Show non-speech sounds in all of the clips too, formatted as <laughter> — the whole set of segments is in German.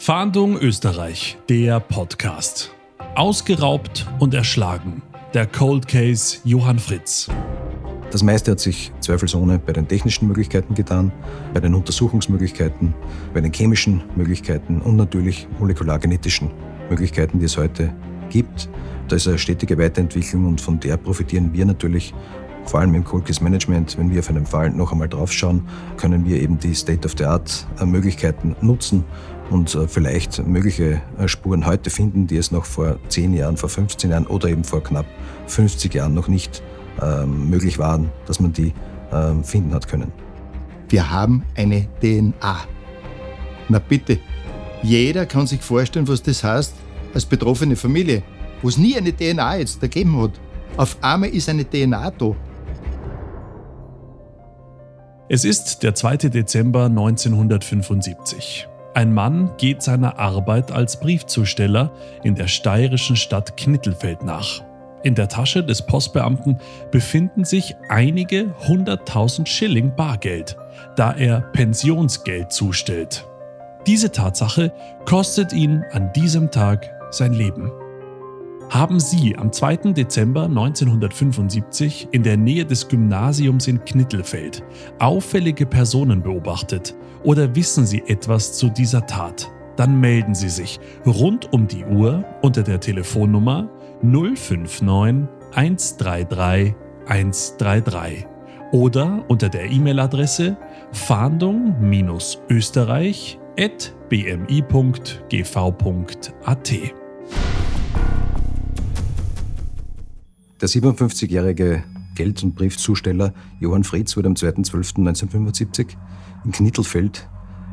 Fahndung Österreich, der Podcast. Ausgeraubt und erschlagen. Der Cold Case Johann Fritz. Das meiste hat sich zweifelsohne bei den technischen Möglichkeiten getan, bei den Untersuchungsmöglichkeiten, bei den chemischen Möglichkeiten und natürlich molekulargenetischen Möglichkeiten, die es heute gibt. Da ist eine stetige Weiterentwicklung und von der profitieren wir natürlich vor allem im Case Management, wenn wir auf einen Fall noch einmal draufschauen, können wir eben die State-of-the-Art-Möglichkeiten nutzen und äh, vielleicht mögliche äh, Spuren heute finden, die es noch vor 10 Jahren, vor 15 Jahren oder eben vor knapp 50 Jahren noch nicht ähm, möglich waren, dass man die ähm, finden hat können. Wir haben eine DNA. Na bitte, jeder kann sich vorstellen, was das heißt als betroffene Familie, wo es nie eine DNA jetzt gegeben hat. Auf einmal ist eine DNA da. Es ist der 2. Dezember 1975. Ein Mann geht seiner Arbeit als Briefzusteller in der steirischen Stadt Knittelfeld nach. In der Tasche des Postbeamten befinden sich einige hunderttausend Schilling Bargeld, da er Pensionsgeld zustellt. Diese Tatsache kostet ihn an diesem Tag sein Leben. Haben Sie am 2. Dezember 1975 in der Nähe des Gymnasiums in Knittelfeld auffällige Personen beobachtet oder wissen Sie etwas zu dieser Tat? Dann melden Sie sich rund um die Uhr unter der Telefonnummer 059 133 133 oder unter der E-Mail-Adresse fahndung-österreich.bmi.gv.at. Der 57-jährige Geld- und Briefzusteller Johann Fritz wurde am 2.12.1975 in Knittelfeld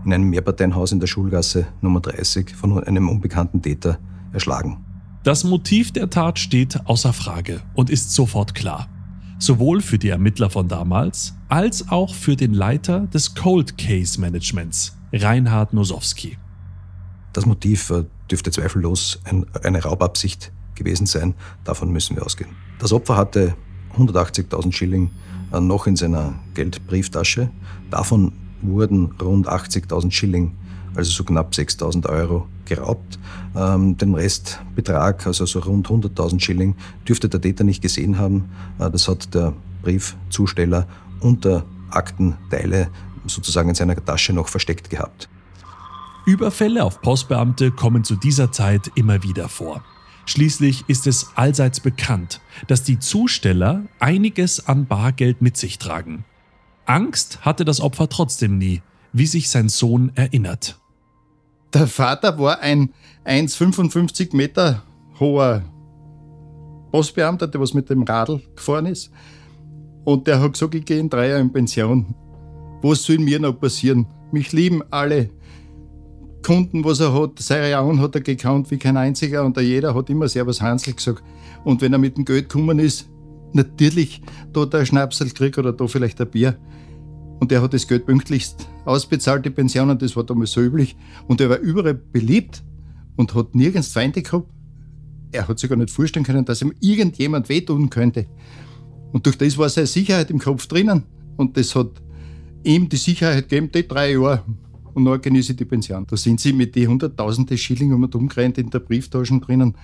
in einem Mehrparteienhaus in der Schulgasse Nummer 30 von einem unbekannten Täter erschlagen. Das Motiv der Tat steht außer Frage und ist sofort klar. Sowohl für die Ermittler von damals als auch für den Leiter des Cold Case Managements, Reinhard Nosowski. Das Motiv äh, dürfte zweifellos eine Raubabsicht gewesen sein. Davon müssen wir ausgehen. Das Opfer hatte 180.000 Schilling äh, noch in seiner Geldbrieftasche. Davon wurden rund 80.000 Schilling, also so knapp 6.000 Euro, geraubt. Ähm, den Restbetrag, also so rund 100.000 Schilling, dürfte der Täter nicht gesehen haben. Äh, das hat der Briefzusteller unter Aktenteile sozusagen in seiner Tasche noch versteckt gehabt. Überfälle auf Postbeamte kommen zu dieser Zeit immer wieder vor. Schließlich ist es allseits bekannt, dass die Zusteller einiges an Bargeld mit sich tragen. Angst hatte das Opfer trotzdem nie, wie sich sein Sohn erinnert. Der Vater war ein 1,55 Meter hoher Postbeamter, der was mit dem Radl gefahren ist. Und der hat gesagt, ich gehe in drei Jahre in Pension. Was soll mir noch passieren? Mich lieben alle. Kunden, was er hat, Seriaun hat er gekannt wie kein einziger und jeder hat immer Servus Hansel gesagt. Und wenn er mit dem Geld gekommen ist, natürlich da der Schnapsel kriegt oder da vielleicht ein Bier. Und er hat das Geld pünktlichst ausbezahlt, die Pensionen, das war damals so üblich. Und er war überall beliebt und hat nirgends Feinde gehabt. Er hat sich gar nicht vorstellen können, dass ihm irgendjemand wehtun könnte. Und durch das war seine Sicherheit im Kopf drinnen. Und das hat ihm die Sicherheit gegeben, die drei Jahre und die Pension. Da sind sie mit den hunderttausende Schilling um und umgerannt in der Brieftaschen drinnen.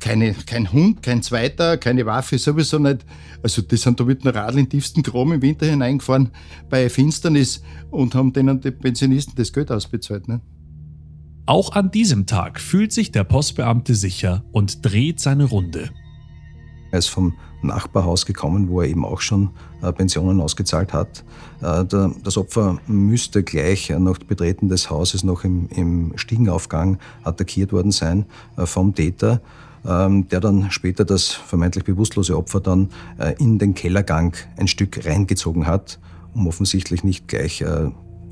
Keine, kein Hund, kein Zweiter, keine Waffe, sowieso nicht. Also, die sind da mit einem Radl in tiefsten Chrom im Winter hineingefahren bei Finsternis und haben denen die Pensionisten das Geld ausbezahlt. Ne? Auch an diesem Tag fühlt sich der Postbeamte sicher und dreht seine Runde. Er ist vom Nachbarhaus gekommen, wo er eben auch schon äh, Pensionen ausgezahlt hat. Äh, das Opfer müsste gleich nach Betreten des Hauses noch im, im Stiegenaufgang attackiert worden sein äh, vom Täter, ähm, der dann später das vermeintlich bewusstlose Opfer dann in den Kellergang ein Stück reingezogen hat, um offensichtlich nicht gleich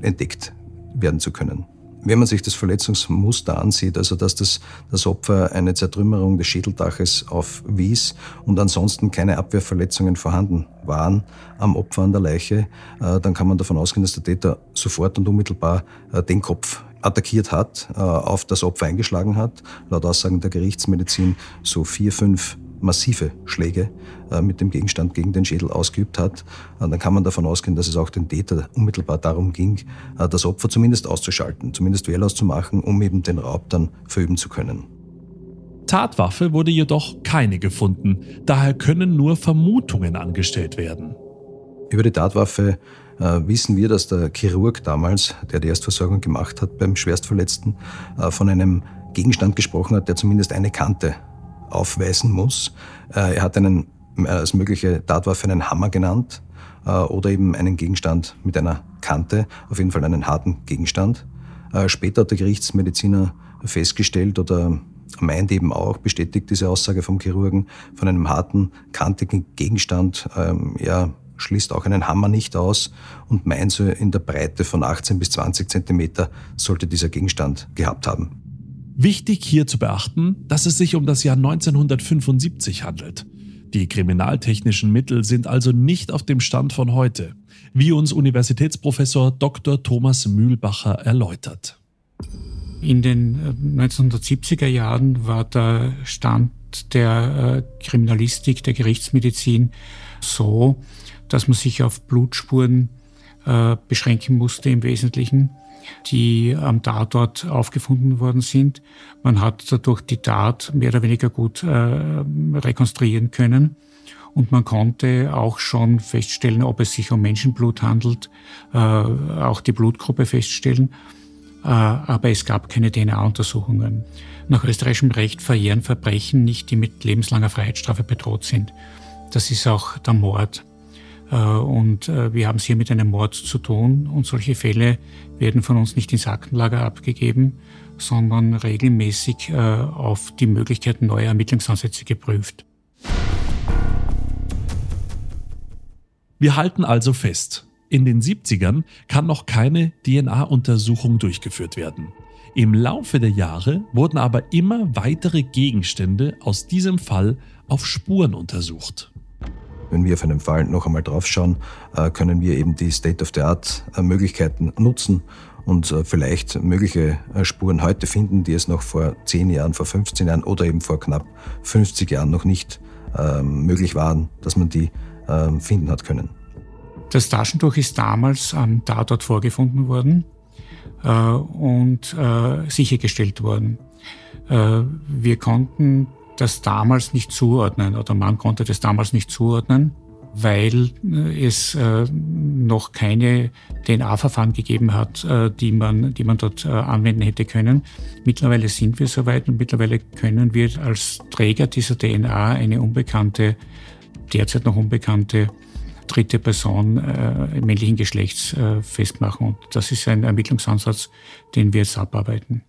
entdeckt werden zu können. Wenn man sich das Verletzungsmuster ansieht, also dass das, das Opfer eine Zertrümmerung des Schädeldaches aufwies und ansonsten keine Abwehrverletzungen vorhanden waren am Opfer an der Leiche, äh, dann kann man davon ausgehen, dass der Täter sofort und unmittelbar äh, den Kopf attackiert hat, äh, auf das Opfer eingeschlagen hat. Laut Aussagen der Gerichtsmedizin so vier, fünf massive Schläge äh, mit dem Gegenstand gegen den Schädel ausgeübt hat, äh, dann kann man davon ausgehen, dass es auch den Täter unmittelbar darum ging, äh, das Opfer zumindest auszuschalten, zumindest wehrlos zu machen, um eben den Raub dann verüben zu können. Tatwaffe wurde jedoch keine gefunden, daher können nur Vermutungen angestellt werden. Über die Tatwaffe wissen wir, dass der Chirurg damals, der die Erstversorgung gemacht hat beim Schwerstverletzten, von einem Gegenstand gesprochen hat, der zumindest eine Kante aufweisen muss. Äh, er hat einen, äh, als mögliche Tatwaffe einen Hammer genannt äh, oder eben einen Gegenstand mit einer Kante, auf jeden Fall einen harten Gegenstand. Später hat der Gerichtsmediziner festgestellt oder meint eben auch, bestätigt diese Aussage vom Chirurgen, von einem harten, kantigen Gegenstand, ähm, ja, schließt auch einen Hammer nicht aus und meint so in der Breite von 18 bis 20 Zentimeter sollte dieser Gegenstand gehabt haben. Wichtig hier zu beachten, dass es sich um das Jahr 1975 handelt. Die kriminaltechnischen Mittel sind also nicht auf dem Stand von heute, wie uns Universitätsprofessor Dr. Thomas Mühlbacher erläutert. In den 1970er äh, Jahren war der Stand der äh, Kriminalistik, der Gerichtsmedizin so, dass man sich auf Blutspuren äh, beschränken musste im Wesentlichen, die am Tatort aufgefunden worden sind. Man hat dadurch die Tat mehr oder weniger gut äh, rekonstruieren können. Und man konnte auch schon feststellen, ob es sich um Menschenblut handelt, äh, auch die Blutgruppe feststellen. Äh, aber es gab keine DNA-Untersuchungen. Nach österreichischem Recht verjähren Verbrechen nicht, die mit lebenslanger Freiheitsstrafe bedroht sind. Das ist auch der Mord. Äh, und äh, wir haben es hier mit einem Mord zu tun und solche Fälle werden von uns nicht ins Aktenlager abgegeben, sondern regelmäßig äh, auf die Möglichkeiten neuer Ermittlungsansätze geprüft. Wir halten also fest, in den 70ern kann noch keine DNA-Untersuchung durchgeführt werden. Im Laufe der Jahre wurden aber immer weitere Gegenstände aus diesem Fall auf Spuren untersucht. Wenn wir auf einen Fall noch einmal draufschauen, äh, können wir eben die State-of-the-Art-Möglichkeiten nutzen und äh, vielleicht mögliche äh, Spuren heute finden, die es noch vor 10 Jahren, vor 15 Jahren oder eben vor knapp 50 Jahren noch nicht ähm, möglich waren, dass man die ähm, finden hat können. Das Taschentuch ist damals am Tatort vorgefunden worden und sichergestellt worden. wir konnten das damals nicht zuordnen oder man konnte das damals nicht zuordnen, weil äh, es äh, noch keine DNA-Verfahren gegeben hat, äh, die, man, die man dort anwenden hätte können. Mittlerweile sind wir soweit und mittlerweile können wir als Träger dieser DNA eine unbekannte, derzeit noch unbekannte dritte Person männlichen Geschlechts festmachen. Und das ist ein Ermittlungsansatz, den wir jetzt abarbeiten.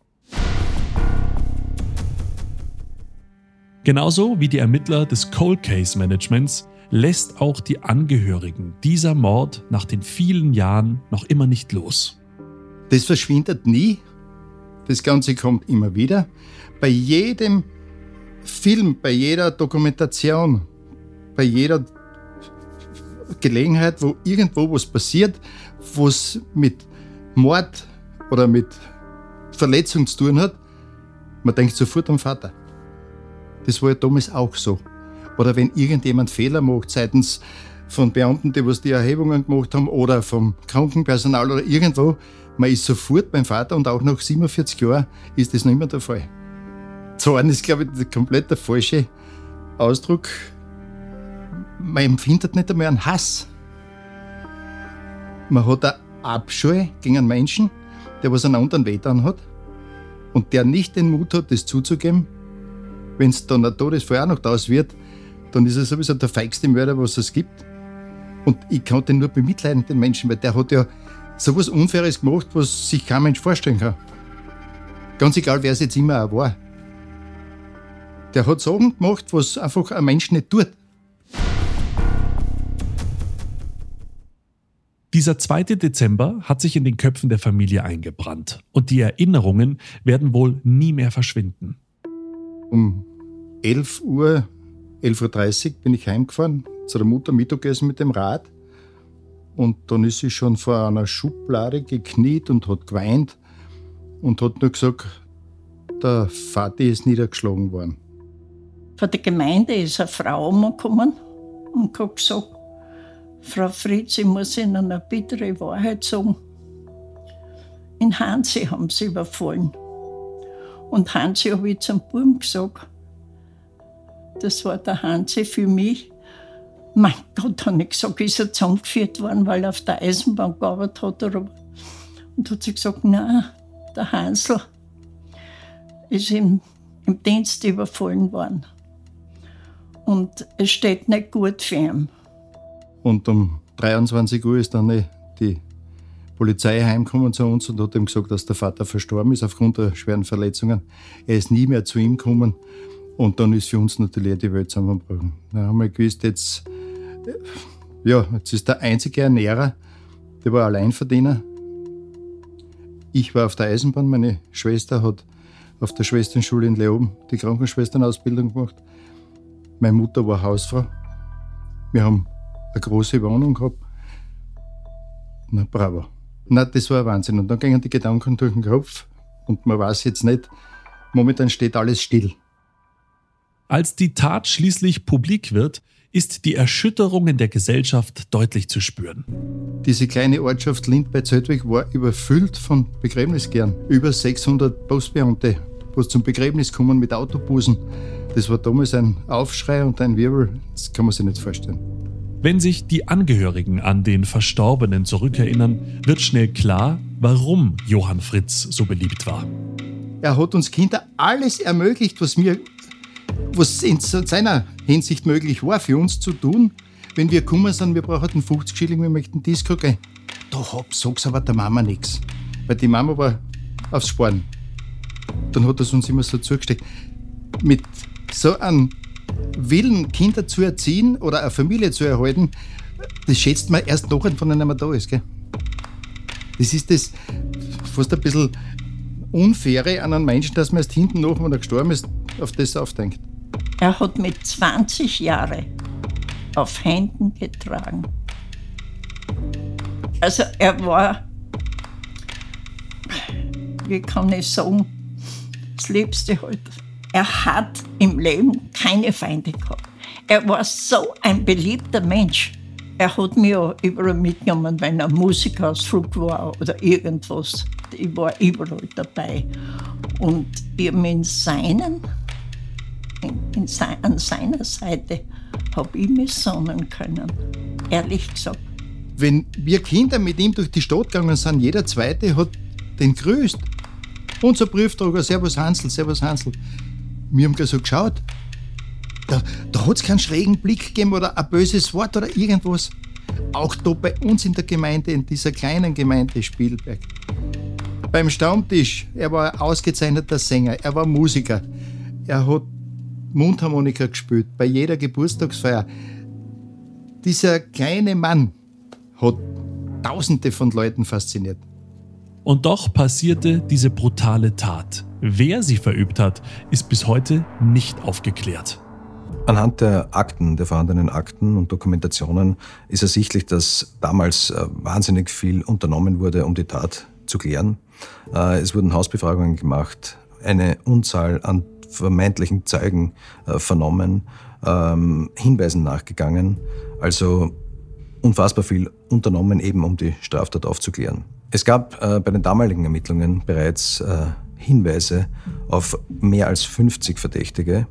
Genauso wie die Ermittler des Cold Case Managements lässt auch die Angehörigen dieser Mord nach den vielen Jahren noch immer nicht los. Das verschwindet nie. Das Ganze kommt immer wieder. Bei jedem Film, bei jeder Dokumentation, bei jeder Gelegenheit, wo irgendwo was passiert, was mit Mord oder mit Verletzung zu tun hat, man denkt sofort am Vater. Das war ja damals auch so. Oder wenn irgendjemand Fehler macht seitens von Beamten, die was die Erhebungen gemacht haben, oder vom Krankenpersonal oder irgendwo, man ist sofort beim Vater und auch nach 47 Jahren ist das noch immer der Fall. Zorn ist, glaube ich, der komplett der falsche Ausdruck. Man empfindet nicht einmal einen Hass. Man hat eine Abscheu gegen einen Menschen, der was einen anderen wehtan hat und der nicht den Mut hat, das zuzugeben wenn es dann ein Todesfall auch noch draus wird, dann ist er sowieso der feigste Mörder, was es gibt. Und ich kann den nur bemitleiden, den Menschen, weil der hat ja sowas Unfaires gemacht, was sich kein Mensch vorstellen kann. Ganz egal, wer es jetzt immer auch war. Der hat Sachen gemacht, was einfach ein Mensch nicht tut. Dieser 2. Dezember hat sich in den Köpfen der Familie eingebrannt und die Erinnerungen werden wohl nie mehr verschwinden. Um 11 Uhr, 11.30 Uhr bin ich heimgefahren, zu der Mutter Mittagessen mit dem Rad. Und dann ist sie schon vor einer Schublade gekniet und hat geweint und hat nur gesagt, der Vati ist niedergeschlagen worden. Von der Gemeinde ist eine Frau gekommen und hat gesagt, Frau Fritz, ich muss Ihnen eine bittere Wahrheit sagen. In Hansi haben sie überfallen. Und Hansi habe ich zum Buben gesagt, das war der Hansi für mich. Mein Gott, habe ich gesagt, ist er zusammengeführt worden, weil er auf der Eisenbahn gearbeitet hat. Oder und hat sie gesagt, nein, der Hansel ist im, im Dienst überfallen worden. Und es steht nicht gut für ihn. Und um 23 Uhr ist dann die Polizei heimgekommen zu uns und hat ihm gesagt, dass der Vater verstorben ist aufgrund der schweren Verletzungen. Er ist nie mehr zu ihm gekommen und dann ist für uns natürlich die Welt zusammengebrochen. Da haben wir gewusst, jetzt, ja, jetzt ist der einzige Ernährer, der war Alleinverdiener. Ich war auf der Eisenbahn, meine Schwester hat auf der Schwesternschule in Leoben die Krankenschwesternausbildung gemacht. Meine Mutter war Hausfrau. Wir haben eine große Wohnung gehabt. Na, bravo. Na, das war Wahnsinn. Und dann gingen die Gedanken durch den Kopf und man weiß jetzt nicht, momentan steht alles still. Als die Tat schließlich publik wird, ist die Erschütterung in der Gesellschaft deutlich zu spüren. Diese kleine Ortschaft Lind bei Zeltweg war überfüllt von Begräbnisgern. Über 600 Postbeamte, die zum Begräbnis kommen mit Autobussen. Das war damals ein Aufschrei und ein Wirbel, das kann man sich nicht vorstellen. Wenn sich die Angehörigen an den Verstorbenen zurückerinnern, wird schnell klar, warum Johann Fritz so beliebt war. Er hat uns Kinder alles ermöglicht, was mir was in seiner Hinsicht möglich war, für uns zu tun. Wenn wir gekommen sind, wir brauchen 50 Schilling, wir möchten Disco gehen. Da hab, sag's aber der Mama nichts. Weil die Mama war aufs Sparen. Dann hat er uns immer so zugesteckt. Mit so einem Willen, Kinder zu erziehen oder eine Familie zu erhalten, das schätzt man erst nachher, einem man da ist. Gell? Das ist das fast ein bisschen Unfaire an einem Menschen, dass man erst hinten nach, wenn er gestorben ist, auf das aufdenkt. Er hat mit 20 Jahren auf Händen getragen. Also er war, wie kann ich sagen, das Liebste halt. Er hat im Leben keine Feinde gehabt. Er war so ein beliebter Mensch. Er hat mich ja überall mitgenommen, wenn er Musikausflug war oder irgendwas. Ich war überall dabei. Und ich habe in seinen in, in sein, an seiner Seite habe ich mich sonnen können, ehrlich gesagt. Wenn wir Kinder mit ihm durch die Stadt gegangen sind, jeder Zweite hat den grüßt. Unser Prüftrager, Servus Hansel, Servus Hansel. Wir haben gleich so geschaut. Da, da hat es keinen schrägen Blick gegeben oder ein böses Wort oder irgendwas. Auch da bei uns in der Gemeinde, in dieser kleinen Gemeinde Spielberg. Beim Stammtisch, er war ein ausgezeichneter Sänger, er war Musiker. Er hat Mundharmonika gespielt, bei jeder Geburtstagsfeier. Dieser kleine Mann hat Tausende von Leuten fasziniert. Und doch passierte diese brutale Tat. Wer sie verübt hat, ist bis heute nicht aufgeklärt. Anhand der Akten, der vorhandenen Akten und Dokumentationen ist ersichtlich, dass damals äh, wahnsinnig viel unternommen wurde, um die Tat zu klären. Äh, es wurden Hausbefragungen gemacht, eine Unzahl an vermeintlichen Zeugen äh, vernommen, ähm, Hinweisen nachgegangen. Also unfassbar viel unternommen, eben um die Straftat aufzuklären. Es gab bei den damaligen Ermittlungen bereits Hinweise auf mehr als 50 Verdächtige,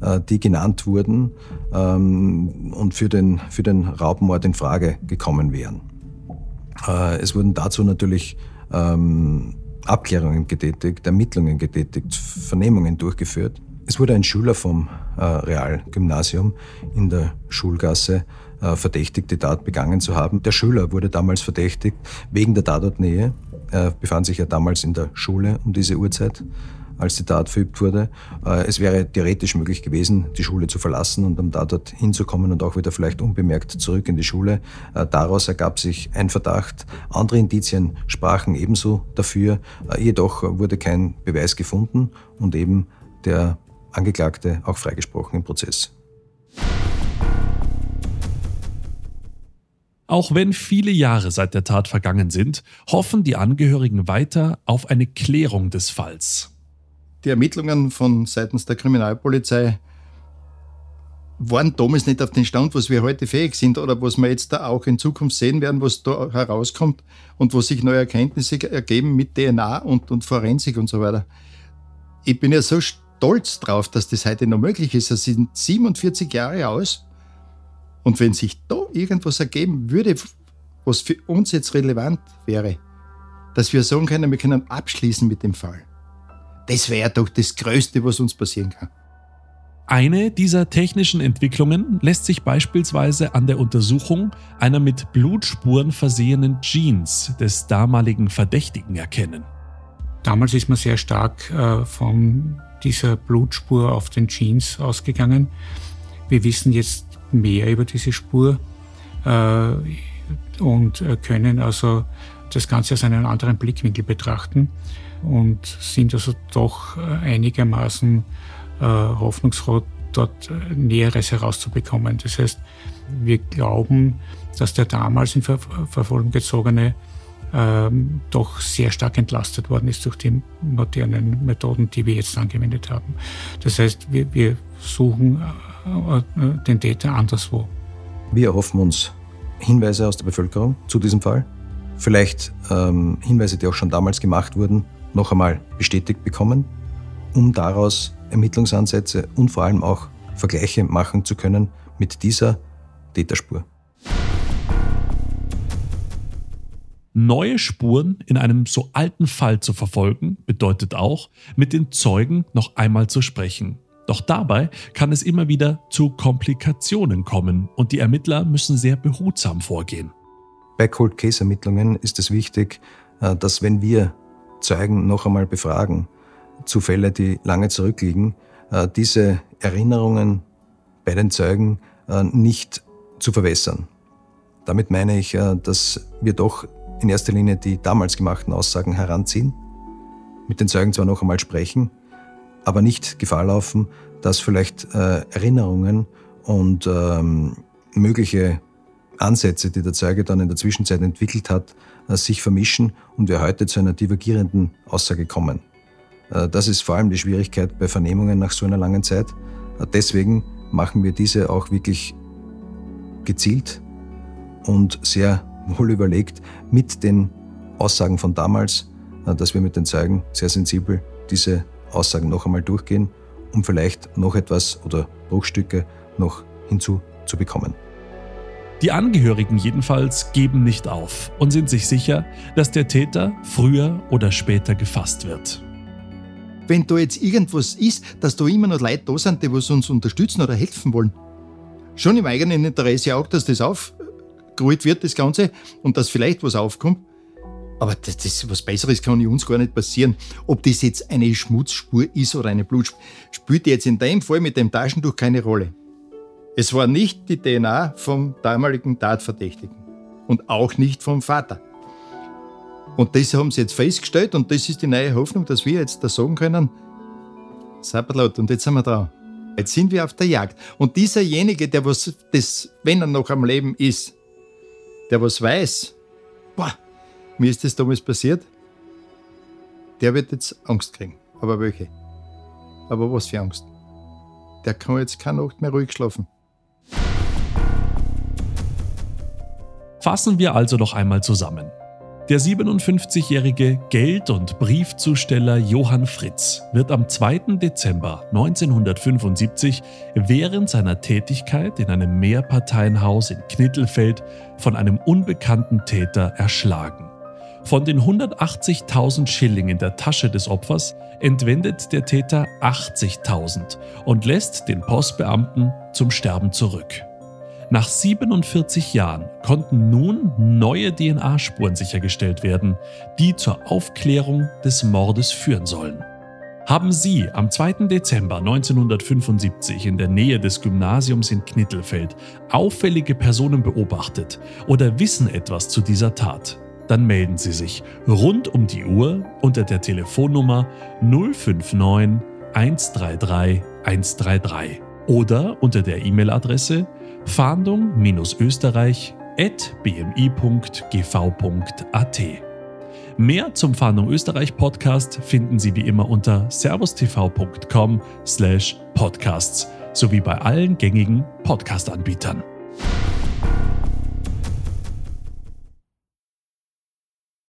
äh, die genannt wurden ähm, und für den, für den Raubmord in Frage gekommen wären. Äh, es wurden dazu natürlich ähm, Abklärungen getätigt, Ermittlungen getätigt, Vernehmungen durchgeführt. Es wurde ein Schüler vom äh, Realgymnasium in der Schulgasse verdächtigt, die Tat begangen zu haben. Der Schüler wurde damals verdächtigt wegen der Tatortnähe. Er befand sich ja damals in der Schule um diese Uhrzeit als die Tat verübt wurde. Äh, es wäre theoretisch möglich gewesen, die Schule zu verlassen und am Tatort hinzukommen und auch wieder vielleicht unbemerkt zurück in die Schule. Äh, daraus ergab sich ein Verdacht. Andere Indizien sprachen ebenso dafür. Äh, jedoch wurde kein Beweis gefunden und eben der Angeklagte auch freigesprochen im Prozess. Auch wenn viele Jahre seit der Tat vergangen sind, hoffen die Angehörigen weiter auf eine Klärung des Falls die Ermittlungen von seitens der Kriminalpolizei waren damals nicht auf den Stand, was wir heute fähig sind oder was wir jetzt da auch in Zukunft sehen werden, was da herauskommt und wo sich neue Erkenntnisse ergeben mit DNA und, und Forensik und so weiter. Ich bin ja so stolz drauf, dass das heute noch möglich ist. Es sind 47 Jahre aus und wenn sich da irgendwas ergeben würde, was für uns jetzt relevant wäre, dass wir sagen können, wir können abschließen mit dem Fall. Das wäre doch das Größte, was uns passieren kann. Eine dieser technischen Entwicklungen lässt sich beispielsweise an der Untersuchung einer mit Blutspuren versehenen Jeans des damaligen Verdächtigen erkennen. Damals ist man sehr stark äh, von dieser Blutspur auf den Jeans ausgegangen. Wir wissen jetzt mehr über diese Spur äh, und äh, können also das Ganze aus einem anderen Blickwinkel betrachten und sind also doch äh, einigermaßen äh, hoffnungsfroh, dort äh, Näheres herauszubekommen. Das heißt, wir glauben, dass der damals in Ver Verfolgung gezogene ähm, doch sehr stark entlastet worden ist durch die modernen Methoden, die wir jetzt angewendet haben. Das heißt, wir, wir suchen den Täter anderswo. Wir erhoffen uns Hinweise aus der Bevölkerung zu diesem Fall. Vielleicht ähm, Hinweise, die auch schon damals gemacht wurden, noch einmal bestätigt bekommen, um daraus Ermittlungsansätze und vor allem auch Vergleiche machen zu können mit dieser Täterspur. Neue Spuren in einem so alten Fall zu verfolgen, bedeutet auch, mit den Zeugen noch einmal zu sprechen. Doch dabei kann es immer wieder zu Komplikationen kommen und die Ermittler müssen sehr behutsam vorgehen. Bei Cold Case Ermittlungen ist es wichtig, äh, dass wenn wir Zeugen noch einmal befragen, zu Fällen, die lange zurückliegen, äh, diese Erinnerungen bei den Zeugen äh, nicht zu verwässern. Damit meine ich, dass wir doch in erster Linie die damals gemachten Aussagen heranziehen, mit den Zeugen zwar noch einmal sprechen, aber nicht Gefahr laufen, dass vielleicht Erinnerungen und ähm, mögliche Ansätze, die der Zeuge dann in der Zwischenzeit entwickelt hat, sich vermischen und wir heute zu einer divergierenden Aussage kommen. Äh, das ist vor allem die Schwierigkeit bei Vernehmungen nach so einer langen Zeit. Äh, deswegen machen wir diese auch wirklich gezielt und sehr <laughs> wohl überlegt mit den Aussagen von damals, äh, dass wir mit den Zeugen sehr sensibel diese Aussagen noch einmal durchgehen, um vielleicht noch etwas oder Bruchstücke noch hinzuzubekommen. Die Angehörigen jedenfalls geben nicht auf und sind sich sicher, dass der Täter früher oder später gefasst wird wenn da jetzt irgendwas ist, dass da immer noch Leute da sind, die was uns unterstützen oder helfen wollen. Schon im eigenen Interesse auch, dass das aufgerollt wird, das Ganze, und dass vielleicht was aufkommt. Aber das, das, was Besseres kann uns gar nicht passieren. Ob das jetzt eine Schmutzspur ist oder eine Blutspur, spielt jetzt in dem Fall mit dem Taschentuch keine Rolle. Es war nicht die DNA vom damaligen Tatverdächtigen und auch nicht vom Vater. Und das haben sie jetzt festgestellt und das ist die neue Hoffnung, dass wir jetzt da sagen können, Sabberlot, und jetzt sind wir da. Jetzt sind wir auf der Jagd. Und dieserjenige, der was das, wenn er noch am Leben ist, der was weiß, boah, mir ist das damals passiert, der wird jetzt Angst kriegen. Aber welche? Aber was für Angst? Der kann jetzt keine Nacht mehr ruhig schlafen. Fassen wir also noch einmal zusammen. Der 57-jährige Geld- und Briefzusteller Johann Fritz wird am 2. Dezember 1975 während seiner Tätigkeit in einem Mehrparteienhaus in Knittelfeld von einem unbekannten Täter erschlagen. Von den 180.000 Schilling in der Tasche des Opfers entwendet der Täter 80.000 und lässt den Postbeamten zum Sterben zurück. Nach 47 Jahren konnten nun neue DNA-Spuren sichergestellt werden, die zur Aufklärung des Mordes führen sollen. Haben Sie am 2. Dezember 1975 in der Nähe des Gymnasiums in Knittelfeld auffällige Personen beobachtet oder wissen etwas zu dieser Tat? Dann melden Sie sich rund um die Uhr unter der Telefonnummer 059 133 133 oder unter der E-Mail-Adresse fahndung-österreich.bmi.gv.at. Mehr zum Fahndung Österreich Podcast finden Sie wie immer unter servustv.com/podcasts. sowie bei allen gängigen Podcast-Anbietern.